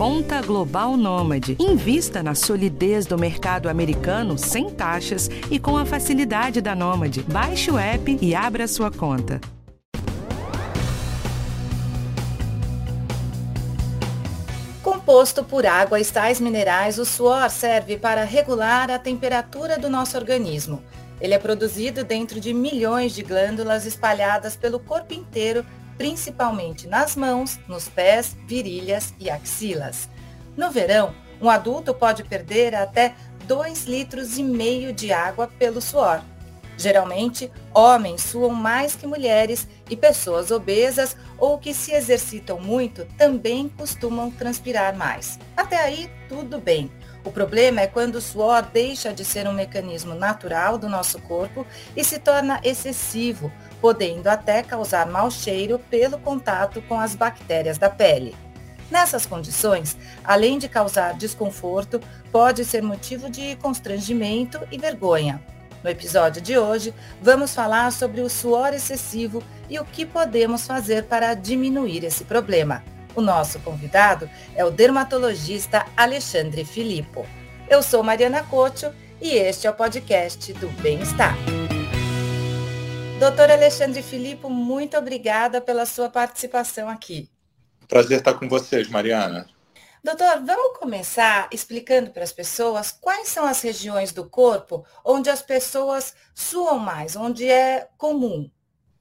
Conta Global Nômade. Invista na solidez do mercado americano sem taxas e com a facilidade da Nômade. Baixe o app e abra sua conta. Composto por água e sais minerais, o suor serve para regular a temperatura do nosso organismo. Ele é produzido dentro de milhões de glândulas espalhadas pelo corpo inteiro principalmente nas mãos, nos pés, virilhas e axilas. No verão, um adulto pode perder até 2 litros e meio de água pelo suor. Geralmente, homens suam mais que mulheres e pessoas obesas ou que se exercitam muito também costumam transpirar mais. Até aí, tudo bem. O problema é quando o suor deixa de ser um mecanismo natural do nosso corpo e se torna excessivo, podendo até causar mau cheiro pelo contato com as bactérias da pele. Nessas condições, além de causar desconforto, pode ser motivo de constrangimento e vergonha. No episódio de hoje, vamos falar sobre o suor excessivo e o que podemos fazer para diminuir esse problema. O nosso convidado é o dermatologista Alexandre Filippo. Eu sou Mariana Cocho e este é o podcast do Bem-Estar. Doutor Alexandre Filippo, muito obrigada pela sua participação aqui. Prazer estar com vocês, Mariana. Doutor, vamos começar explicando para as pessoas quais são as regiões do corpo onde as pessoas suam mais, onde é comum.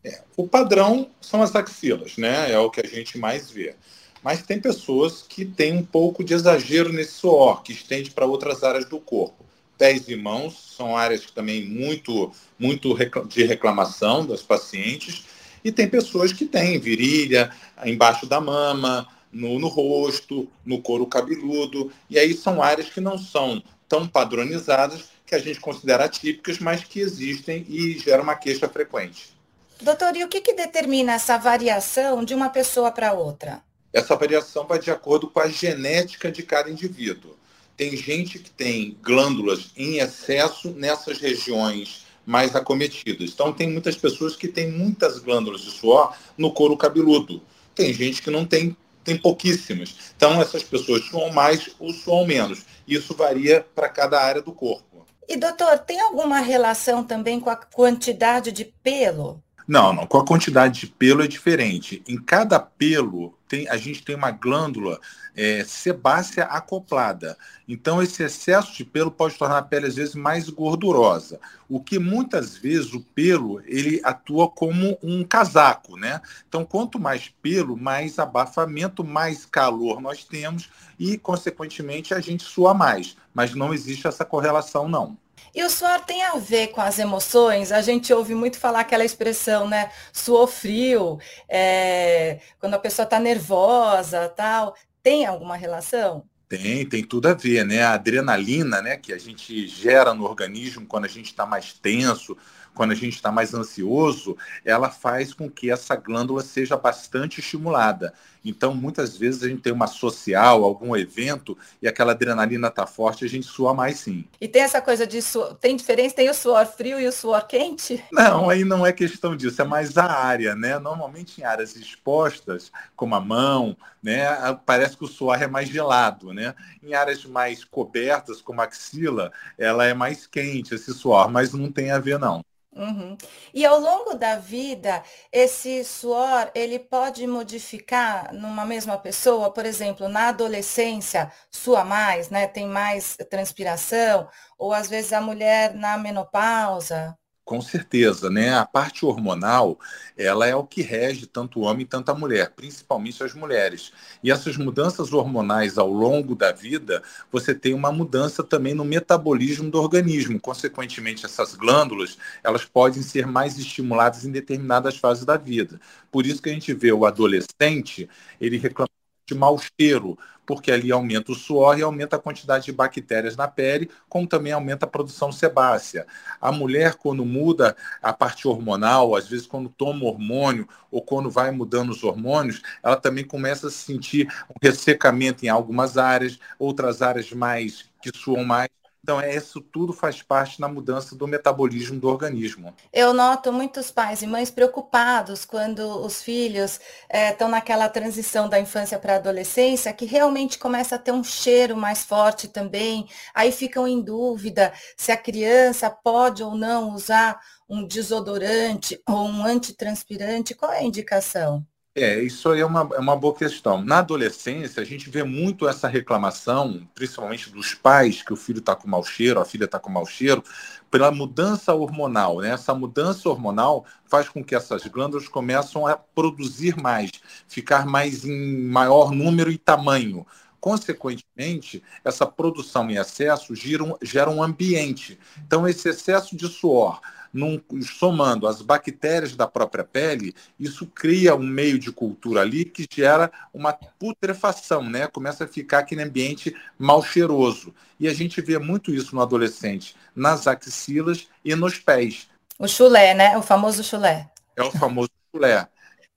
É, o padrão são as axilas, né? É o que a gente mais vê. Mas tem pessoas que têm um pouco de exagero nesse suor, que estende para outras áreas do corpo pés e mãos são áreas também muito, muito de reclamação das pacientes. E tem pessoas que têm virilha embaixo da mama, no, no rosto, no couro cabeludo. E aí são áreas que não são tão padronizadas, que a gente considera típicas, mas que existem e geram uma queixa frequente. Doutor, e o que, que determina essa variação de uma pessoa para outra? Essa variação vai de acordo com a genética de cada indivíduo tem gente que tem glândulas em excesso nessas regiões mais acometidas. Então, tem muitas pessoas que têm muitas glândulas de suor no couro cabeludo. Tem gente que não tem, tem pouquíssimas. Então, essas pessoas suam mais ou suam menos. Isso varia para cada área do corpo. E, doutor, tem alguma relação também com a quantidade de pelo? Não, não. Com a quantidade de pelo é diferente. Em cada pelo, tem, a gente tem uma glândula é, sebácea acoplada. Então, esse excesso de pelo pode tornar a pele, às vezes, mais gordurosa. O que muitas vezes o pelo ele atua como um casaco, né? Então, quanto mais pelo, mais abafamento, mais calor nós temos e, consequentemente, a gente sua mais. Mas não existe essa correlação, não. E o suor tem a ver com as emoções? A gente ouve muito falar aquela expressão, né? Suor frio, é, quando a pessoa está nervosa, tal. Tem alguma relação? Tem, tem tudo a ver, né? A adrenalina, né, que a gente gera no organismo quando a gente está mais tenso, quando a gente está mais ansioso, ela faz com que essa glândula seja bastante estimulada. Então, muitas vezes a gente tem uma social, algum evento, e aquela adrenalina está forte, a gente sua mais sim. E tem essa coisa de suor, tem diferença? Tem o suor frio e o suor quente? Não, aí não é questão disso, é mais a área, né? Normalmente em áreas expostas, como a mão, né, parece que o suor é mais gelado, né? Em áreas mais cobertas, como a axila, ela é mais quente, esse suor, mas não tem a ver não. Uhum. E ao longo da vida, esse suor, ele pode modificar numa mesma pessoa, por exemplo, na adolescência, sua mais, né? Tem mais transpiração, ou às vezes a mulher na menopausa. Com certeza, né? A parte hormonal, ela é o que rege tanto o homem quanto a mulher, principalmente as mulheres. E essas mudanças hormonais ao longo da vida, você tem uma mudança também no metabolismo do organismo. Consequentemente, essas glândulas, elas podem ser mais estimuladas em determinadas fases da vida. Por isso que a gente vê o adolescente, ele reclama de mau cheiro, porque ali aumenta o suor e aumenta a quantidade de bactérias na pele, como também aumenta a produção sebácea. A mulher, quando muda a parte hormonal, às vezes quando toma hormônio ou quando vai mudando os hormônios, ela também começa a sentir um ressecamento em algumas áreas, outras áreas mais que suam mais. Então, é, isso tudo faz parte na mudança do metabolismo do organismo. Eu noto muitos pais e mães preocupados quando os filhos estão é, naquela transição da infância para a adolescência, que realmente começa a ter um cheiro mais forte também. Aí ficam em dúvida se a criança pode ou não usar um desodorante ou um antitranspirante. Qual é a indicação? É, isso aí é uma, é uma boa questão. Na adolescência, a gente vê muito essa reclamação, principalmente dos pais, que o filho está com mau cheiro, a filha está com mau cheiro, pela mudança hormonal. Né? Essa mudança hormonal faz com que essas glândulas começam a produzir mais, ficar mais em maior número e tamanho. Consequentemente, essa produção em excesso gera um, gera um ambiente. Então, esse excesso de suor num, somando as bactérias da própria pele, isso cria um meio de cultura ali que gera uma putrefação, né? Começa a ficar aquele ambiente mal cheiroso. E a gente vê muito isso no adolescente, nas axilas e nos pés. O chulé, né? O famoso chulé. É o famoso chulé.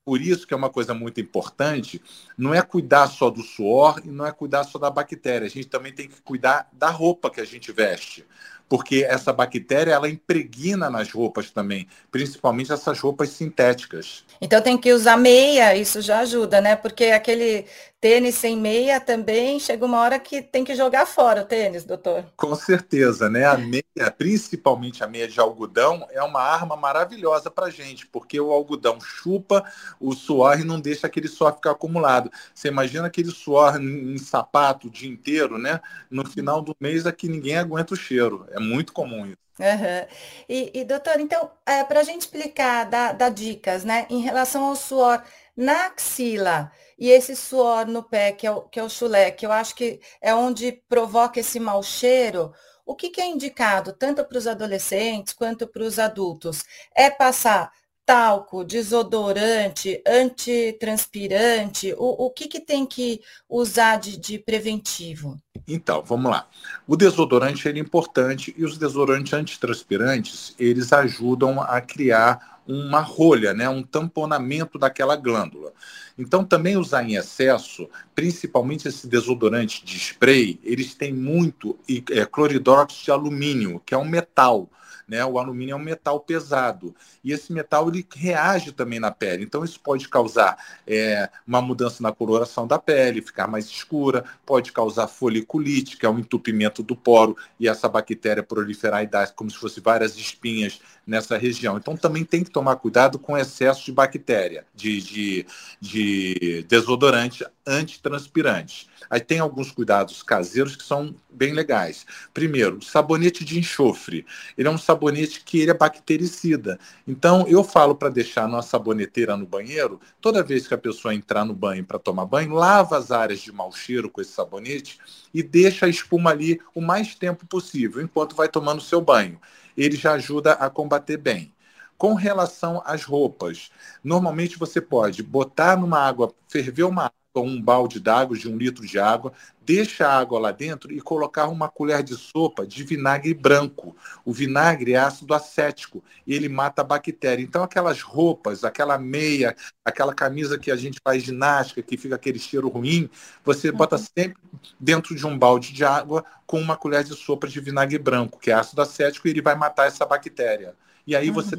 Por isso que é uma coisa muito importante, não é cuidar só do suor e não é cuidar só da bactéria. A gente também tem que cuidar da roupa que a gente veste porque essa bactéria ela impregna nas roupas também, principalmente essas roupas sintéticas. Então tem que usar meia, isso já ajuda, né? Porque aquele tênis sem meia também chega uma hora que tem que jogar fora o tênis, doutor. Com certeza, né? A meia, principalmente a meia de algodão, é uma arma maravilhosa para gente, porque o algodão chupa o suor e não deixa aquele suor ficar acumulado. Você imagina aquele suor em sapato o dia inteiro, né? No final do mês é que ninguém aguenta o cheiro. É muito comum isso. Uhum. E, e, doutor, então, é, para a gente explicar, dar, dar dicas, né, em relação ao suor na axila e esse suor no pé, que é o, que é o chulé, que eu acho que é onde provoca esse mau cheiro, o que, que é indicado tanto para os adolescentes quanto para os adultos? É passar talco, desodorante, antitranspirante? O, o que, que tem que usar de, de preventivo? Então, vamos lá. O desodorante é importante e os desodorantes antitranspirantes, eles ajudam a criar uma rolha, né, um tamponamento daquela glândula. Então, também usar em excesso, principalmente esse desodorante de spray, eles têm muito é, cloridóxido de alumínio, que é um metal. Né? O alumínio é um metal pesado e esse metal ele reage também na pele. Então isso pode causar é, uma mudança na coloração da pele, ficar mais escura, pode causar foliculite, que é um entupimento do poro e essa bactéria proliferar e dar como se fosse várias espinhas nessa região. Então também tem que tomar cuidado com excesso de bactéria, de, de, de desodorante antitranspirante. Aí tem alguns cuidados caseiros que são bem legais. Primeiro, sabonete de enxofre. Ele é um sabonete que ele é bactericida. Então eu falo para deixar numa saboneteira no banheiro, toda vez que a pessoa entrar no banho para tomar banho, lava as áreas de mau cheiro com esse sabonete e deixa a espuma ali o mais tempo possível, enquanto vai tomando seu banho ele já ajuda a combater bem. Com relação às roupas, normalmente você pode botar numa água, ferver uma água, um balde d'água de um litro de água, deixa a água lá dentro e colocar uma colher de sopa de vinagre branco. O vinagre é ácido acético e ele mata a bactéria. Então, aquelas roupas, aquela meia, aquela camisa que a gente faz ginástica, que fica aquele cheiro ruim, você uhum. bota sempre dentro de um balde de água com uma colher de sopa de vinagre branco, que é ácido acético, e ele vai matar essa bactéria. E aí uhum. você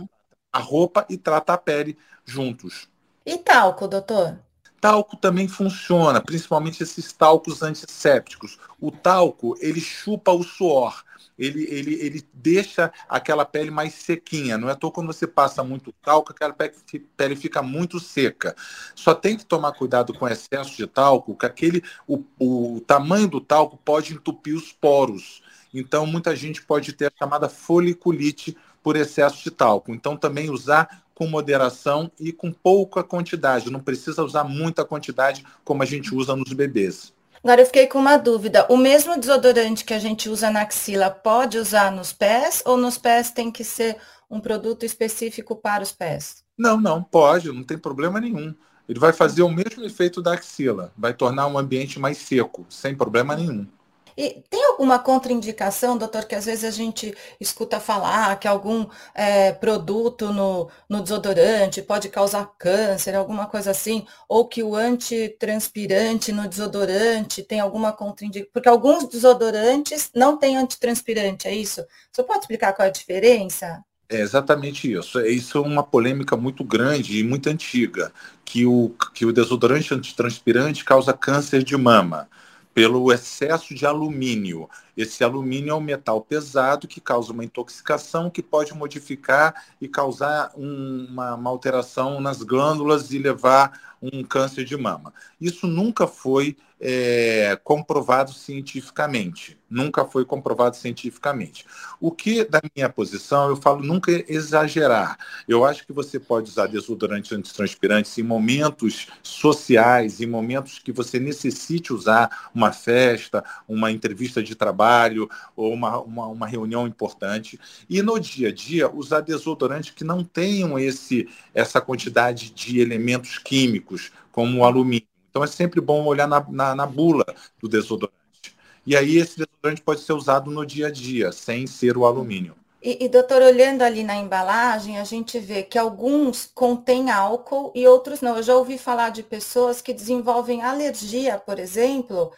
a roupa e trata a pele juntos. E talco, doutor? Talco também funciona, principalmente esses talcos antissépticos. O talco, ele chupa o suor, ele, ele, ele deixa aquela pele mais sequinha. Não é à quando você passa muito talco, aquela pele, fica muito seca. Só tem que tomar cuidado com excesso de talco, que aquele, o, o tamanho do talco pode entupir os poros. Então, muita gente pode ter a chamada foliculite por excesso de talco. Então, também usar com moderação e com pouca quantidade. Não precisa usar muita quantidade como a gente usa nos bebês. Agora eu fiquei com uma dúvida. O mesmo desodorante que a gente usa na axila pode usar nos pés ou nos pés tem que ser um produto específico para os pés? Não, não, pode, não tem problema nenhum. Ele vai fazer o mesmo efeito da axila, vai tornar um ambiente mais seco, sem problema nenhum. E tem alguma contraindicação, doutor, que às vezes a gente escuta falar que algum é, produto no, no desodorante pode causar câncer, alguma coisa assim, ou que o antitranspirante no desodorante tem alguma contraindicação? Porque alguns desodorantes não têm antitranspirante, é isso? Você pode explicar qual é a diferença? É exatamente isso. Isso é uma polêmica muito grande e muito antiga, que o, que o desodorante antitranspirante causa câncer de mama pelo excesso de alumínio. Esse alumínio é um metal pesado que causa uma intoxicação que pode modificar e causar um, uma, uma alteração nas glândulas e levar um câncer de mama. Isso nunca foi é, comprovado cientificamente. Nunca foi comprovado cientificamente. O que, da minha posição, eu falo nunca exagerar. Eu acho que você pode usar desodorante antitranspirante em momentos sociais, em momentos que você necessite usar uma festa, uma entrevista de trabalho ou uma, uma, uma reunião importante. E no dia a dia, usar desodorante que não tenham esse, essa quantidade de elementos químicos, como o alumínio então é sempre bom olhar na, na, na bula do desodorante. E aí esse desodorante pode ser usado no dia a dia, sem ser o alumínio. E, e, doutor, olhando ali na embalagem, a gente vê que alguns contêm álcool e outros não. Eu já ouvi falar de pessoas que desenvolvem alergia, por exemplo,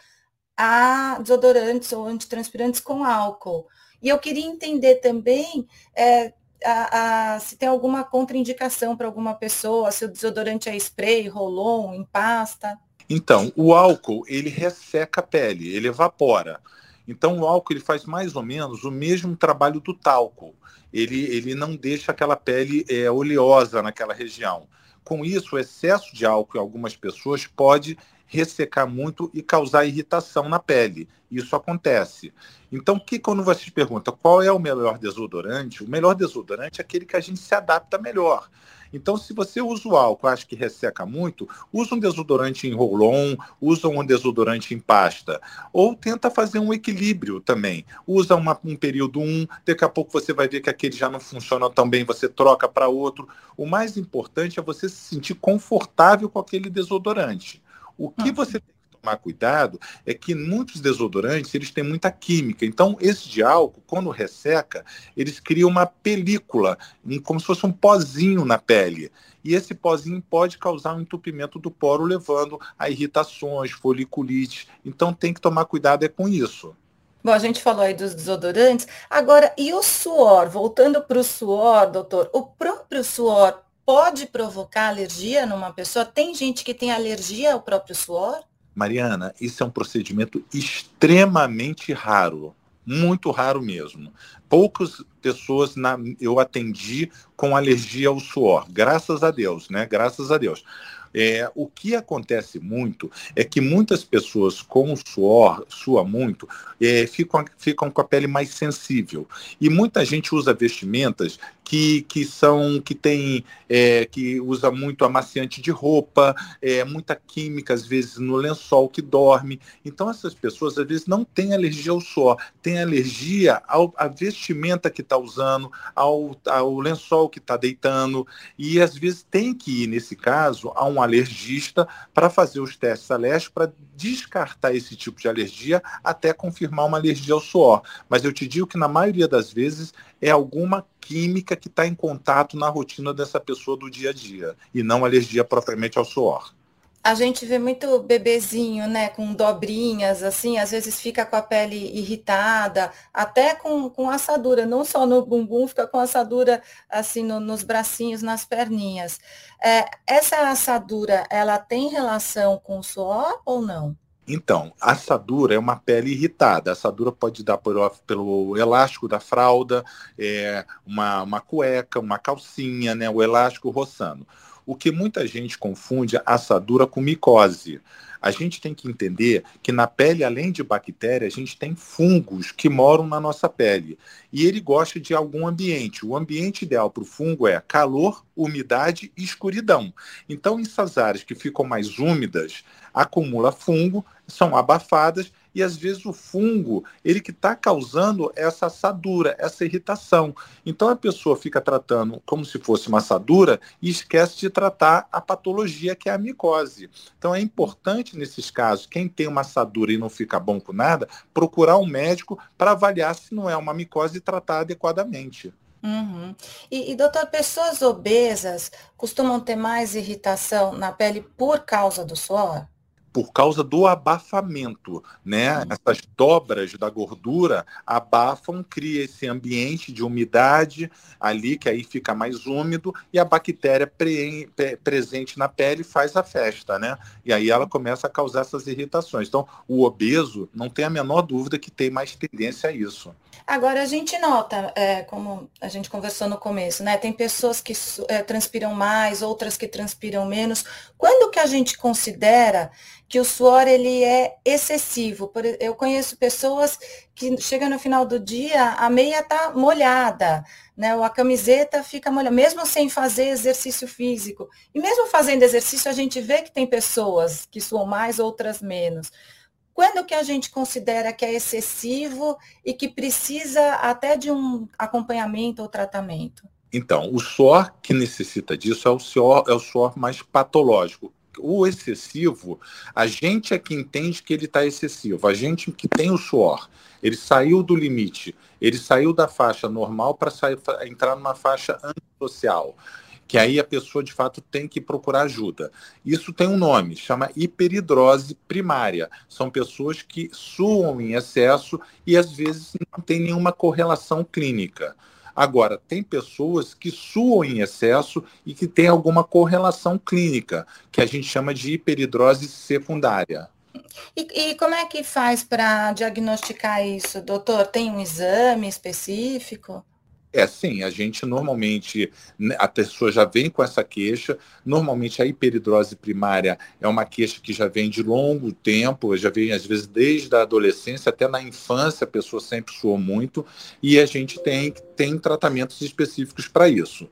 a desodorantes ou antitranspirantes com álcool. E eu queria entender também é, a, a, se tem alguma contraindicação para alguma pessoa, se o desodorante é spray, roll-on, em pasta. Então, o álcool, ele resseca a pele, ele evapora. Então, o álcool ele faz mais ou menos o mesmo trabalho do talco. Ele, ele não deixa aquela pele é, oleosa naquela região. Com isso, o excesso de álcool em algumas pessoas pode ressecar muito e causar irritação na pele. Isso acontece. Então, que quando você pergunta qual é o melhor desodorante, o melhor desodorante é aquele que a gente se adapta melhor. Então, se você usa o álcool, acha que resseca muito, usa um desodorante em roll-on, usa um desodorante em pasta. Ou tenta fazer um equilíbrio também. Usa uma, um período um, daqui a pouco você vai ver que aquele já não funciona tão bem, você troca para outro. O mais importante é você se sentir confortável com aquele desodorante. O que você tem que tomar cuidado é que muitos desodorantes eles têm muita química. Então, esse de álcool, quando resseca, eles criam uma película, como se fosse um pozinho na pele. E esse pozinho pode causar um entupimento do poro, levando a irritações, foliculite. Então, tem que tomar cuidado é com isso. Bom, a gente falou aí dos desodorantes. Agora, e o suor? Voltando para o suor, doutor, o próprio suor pode provocar alergia numa pessoa? Tem gente que tem alergia ao próprio suor? Mariana, isso é um procedimento extremamente raro, muito raro mesmo. Poucas pessoas na, eu atendi com alergia ao suor, graças a Deus, né? Graças a Deus. É, o que acontece muito é que muitas pessoas com suor, sua muito, é, ficam, ficam com a pele mais sensível. E muita gente usa vestimentas que, que são que tem é, que usa muito amaciante de roupa, é, muita química às vezes no lençol que dorme. Então essas pessoas às vezes não têm alergia ao suor, têm alergia ao, à vestimenta que está usando, ao, ao lençol que está deitando e às vezes tem que ir nesse caso a um alergista para fazer os testes alérgicos para descartar esse tipo de alergia até confirmar uma alergia ao suor. Mas eu te digo que na maioria das vezes é alguma química que está em contato na rotina dessa pessoa do dia a dia e não alergia propriamente ao suor. A gente vê muito bebezinho, né, com dobrinhas, assim, às vezes fica com a pele irritada, até com, com assadura, não só no bumbum, fica com assadura, assim, no, nos bracinhos, nas perninhas. É, essa assadura, ela tem relação com o suor ou não? Então, assadura é uma pele irritada. Assadura pode dar por, pelo elástico da fralda, é, uma, uma cueca, uma calcinha, né, o elástico roçando. O que muita gente confunde assadura com micose. A gente tem que entender que na pele, além de bactérias, a gente tem fungos que moram na nossa pele. E ele gosta de algum ambiente. O ambiente ideal para o fungo é calor, umidade e escuridão. Então, essas áreas que ficam mais úmidas, acumula fungo, são abafadas e às vezes o fungo, ele que está causando essa assadura, essa irritação. Então a pessoa fica tratando como se fosse uma assadura e esquece de tratar a patologia que é a micose. Então é importante nesses casos, quem tem uma assadura e não fica bom com nada, procurar um médico para avaliar se não é uma micose e tratar adequadamente. Uhum. E, e, doutor, pessoas obesas costumam ter mais irritação na pele por causa do suor? Por causa do abafamento, né? Uhum. Essas dobras da gordura abafam, cria esse ambiente de umidade ali que aí fica mais úmido e a bactéria pre presente na pele faz a festa, né? E aí ela começa a causar essas irritações. Então, o obeso não tem a menor dúvida que tem mais tendência a isso. Agora a gente nota, é, como a gente conversou no começo, né? Tem pessoas que é, transpiram mais, outras que transpiram menos. Quando que a gente considera que o suor ele é excessivo. Eu conheço pessoas que chegam no final do dia, a meia está molhada, né? Ou a camiseta fica molhada, mesmo sem fazer exercício físico. E mesmo fazendo exercício, a gente vê que tem pessoas que suam mais, outras menos. Quando que a gente considera que é excessivo e que precisa até de um acompanhamento ou tratamento? Então, o suor que necessita disso é o suor, é o suor mais patológico. O excessivo, a gente é que entende que ele está excessivo, a gente que tem o suor, ele saiu do limite, ele saiu da faixa normal para entrar numa faixa antissocial, que aí a pessoa de fato tem que procurar ajuda. Isso tem um nome, chama hiperidrose primária. São pessoas que suam em excesso e às vezes não tem nenhuma correlação clínica. Agora, tem pessoas que suam em excesso e que tem alguma correlação clínica, que a gente chama de hiperidrose secundária. E, e como é que faz para diagnosticar isso, doutor? Tem um exame específico? É, sim, a gente normalmente, né, a pessoa já vem com essa queixa, normalmente a hiperidrose primária é uma queixa que já vem de longo tempo, já vem às vezes desde a adolescência até na infância, a pessoa sempre suou muito, e a gente tem, tem tratamentos específicos para isso.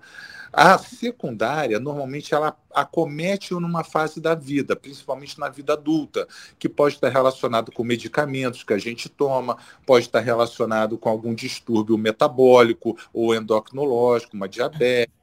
A secundária, normalmente, ela acomete numa fase da vida, principalmente na vida adulta, que pode estar relacionado com medicamentos que a gente toma, pode estar relacionado com algum distúrbio metabólico ou endocrinológico, uma diabetes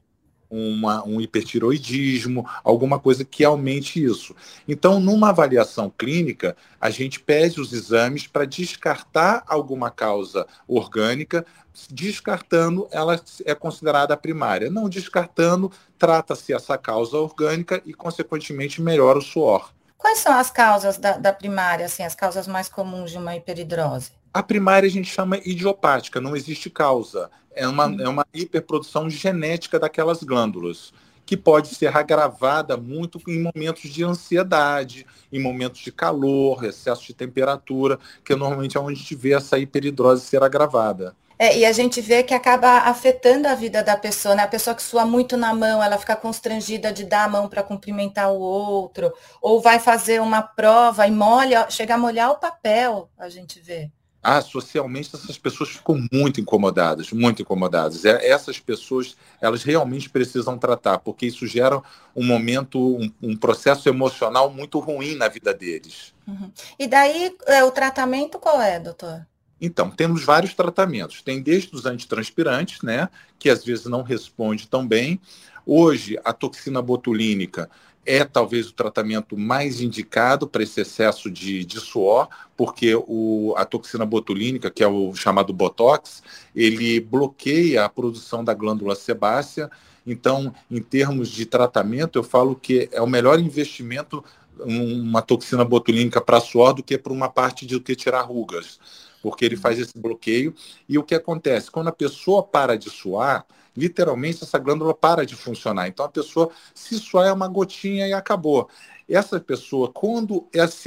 uma, um hipertiroidismo, alguma coisa que aumente isso. Então, numa avaliação clínica, a gente pede os exames para descartar alguma causa orgânica, descartando, ela é considerada primária. Não descartando, trata-se essa causa orgânica e, consequentemente, melhora o suor. Quais são as causas da, da primária, assim, as causas mais comuns de uma hiperidrose? A primária a gente chama idiopática, não existe causa. É uma, hum. é uma hiperprodução genética daquelas glândulas, que pode ser agravada muito em momentos de ansiedade, em momentos de calor, excesso de temperatura, que normalmente é onde a gente vê essa hiperidrose ser agravada. É, e a gente vê que acaba afetando a vida da pessoa, né? A pessoa que sua muito na mão, ela fica constrangida de dar a mão para cumprimentar o outro, ou vai fazer uma prova e molha, chega a molhar o papel, a gente vê. Ah, socialmente essas pessoas ficam muito incomodadas, muito incomodadas. É, essas pessoas, elas realmente precisam tratar, porque isso gera um momento, um, um processo emocional muito ruim na vida deles. Uhum. E daí, é, o tratamento qual é, doutor? Então, temos vários tratamentos. Tem desde os antitranspirantes, né, que às vezes não responde tão bem. Hoje, a toxina botulínica é talvez o tratamento mais indicado para esse excesso de, de suor, porque o, a toxina botulínica, que é o chamado Botox, ele bloqueia a produção da glândula sebácea. Então, em termos de tratamento, eu falo que é o melhor investimento uma toxina botulínica para suor do que para uma parte de que tirar rugas, porque ele faz esse bloqueio. E o que acontece? Quando a pessoa para de suar, literalmente essa glândula para de funcionar. Então a pessoa se suar é uma gotinha e acabou. Essa pessoa, quando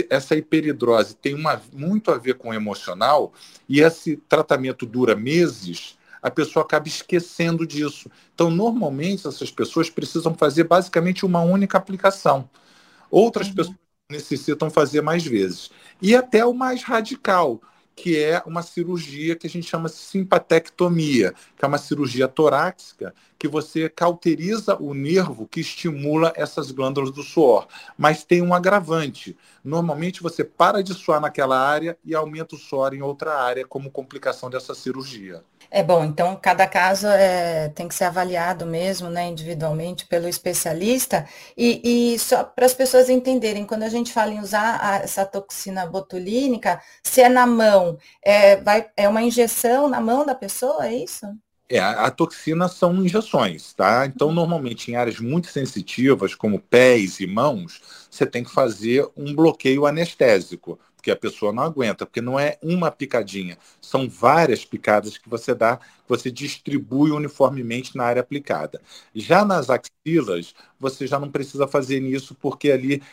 essa hiperidrose tem uma, muito a ver com o emocional e esse tratamento dura meses, a pessoa acaba esquecendo disso. Então, normalmente, essas pessoas precisam fazer basicamente uma única aplicação. Outras uhum. pessoas necessitam fazer mais vezes. E até o mais radical, que é uma cirurgia que a gente chama de simpatectomia, que é uma cirurgia torácica que você cauteriza o nervo que estimula essas glândulas do suor. Mas tem um agravante. Normalmente você para de suar naquela área e aumenta o suor em outra área como complicação dessa cirurgia. É bom, então cada caso é, tem que ser avaliado mesmo, né, individualmente pelo especialista. E, e só para as pessoas entenderem, quando a gente fala em usar a, essa toxina botulínica, se é na mão, é, vai, é uma injeção na mão da pessoa, é isso? É, a, toxina são injeções, tá? Então, normalmente em áreas muito sensitivas, como pés e mãos, você tem que fazer um bloqueio anestésico, porque a pessoa não aguenta, porque não é uma picadinha, são várias picadas que você dá, você distribui uniformemente na área aplicada. Já nas axilas, você já não precisa fazer isso, porque ali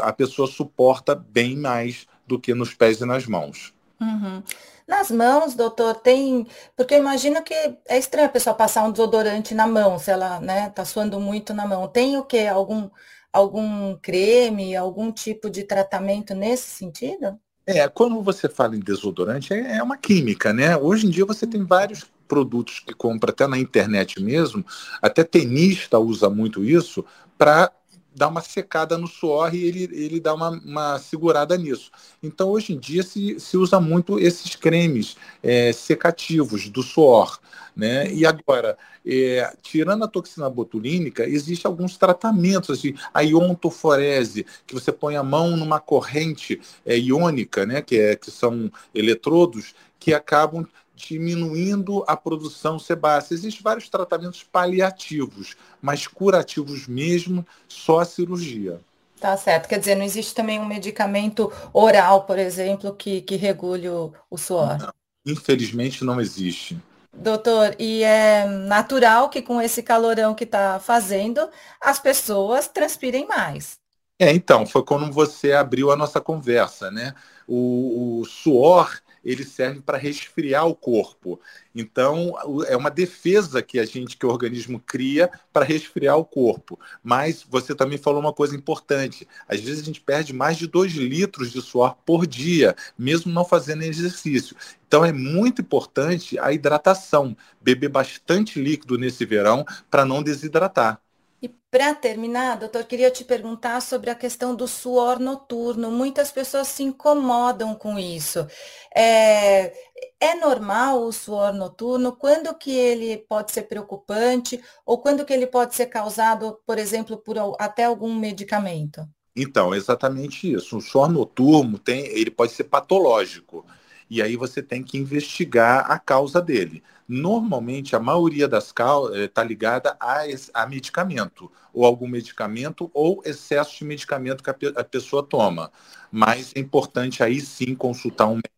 a pessoa suporta bem mais do que nos pés e nas mãos. Uhum. Nas mãos, doutor, tem. Porque eu imagino que é estranho a pessoa passar um desodorante na mão, se ela, né, tá suando muito na mão. Tem o quê? Algum, algum creme, algum tipo de tratamento nesse sentido? É, quando você fala em desodorante, é, é uma química, né? Hoje em dia você tem vários produtos que compra até na internet mesmo, até tenista usa muito isso para dá uma secada no suor e ele, ele dá uma, uma segurada nisso. Então, hoje em dia, se, se usa muito esses cremes é, secativos do suor. Né? E agora, é, tirando a toxina botulínica, existem alguns tratamentos, assim, a iontoforese, que você põe a mão numa corrente é, iônica, né? que, é, que são eletrodos, que acabam diminuindo a produção sebácea. Existem vários tratamentos paliativos, mas curativos mesmo, só a cirurgia. Tá certo. Quer dizer, não existe também um medicamento oral, por exemplo, que, que regule o, o suor? Não, infelizmente não existe. Doutor, e é natural que com esse calorão que está fazendo, as pessoas transpirem mais. É, então, foi quando você abriu a nossa conversa, né? O, o suor ele serve para resfriar o corpo. Então, é uma defesa que a gente, que o organismo cria para resfriar o corpo. Mas você também falou uma coisa importante. Às vezes a gente perde mais de 2 litros de suor por dia, mesmo não fazendo exercício. Então é muito importante a hidratação, beber bastante líquido nesse verão para não desidratar. E para terminar, doutor, queria te perguntar sobre a questão do suor noturno. Muitas pessoas se incomodam com isso. É, é normal o suor noturno? Quando que ele pode ser preocupante? Ou quando que ele pode ser causado, por exemplo, por até algum medicamento? Então, exatamente isso. O suor noturno tem, ele pode ser patológico e aí você tem que investigar a causa dele. Normalmente, a maioria das causas está eh, ligada a, a, medicamento, ou algum medicamento, ou excesso de medicamento que a, a pessoa toma. Mas é importante aí sim consultar um médico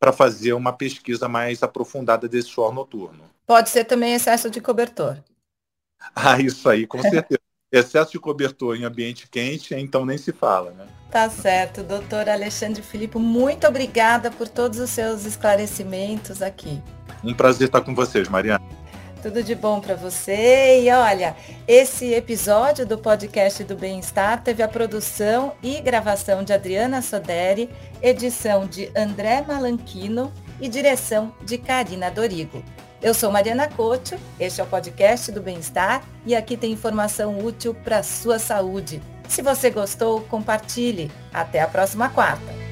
para fazer uma pesquisa mais aprofundada desse suor noturno. Pode ser também excesso de cobertor. Ah, isso aí, com certeza. Excesso de cobertor em ambiente quente, então nem se fala, né? Tá certo, doutor Alexandre Filipe, muito obrigada por todos os seus esclarecimentos aqui. Um prazer estar com vocês, Mariana. Tudo de bom para você. E olha, esse episódio do podcast do Bem-Estar teve a produção e gravação de Adriana Soderi, edição de André Malanquino e direção de Karina Dorigo. Eu sou Mariana Couto, este é o podcast do Bem-Estar e aqui tem informação útil para a sua saúde. Se você gostou, compartilhe. Até a próxima quarta.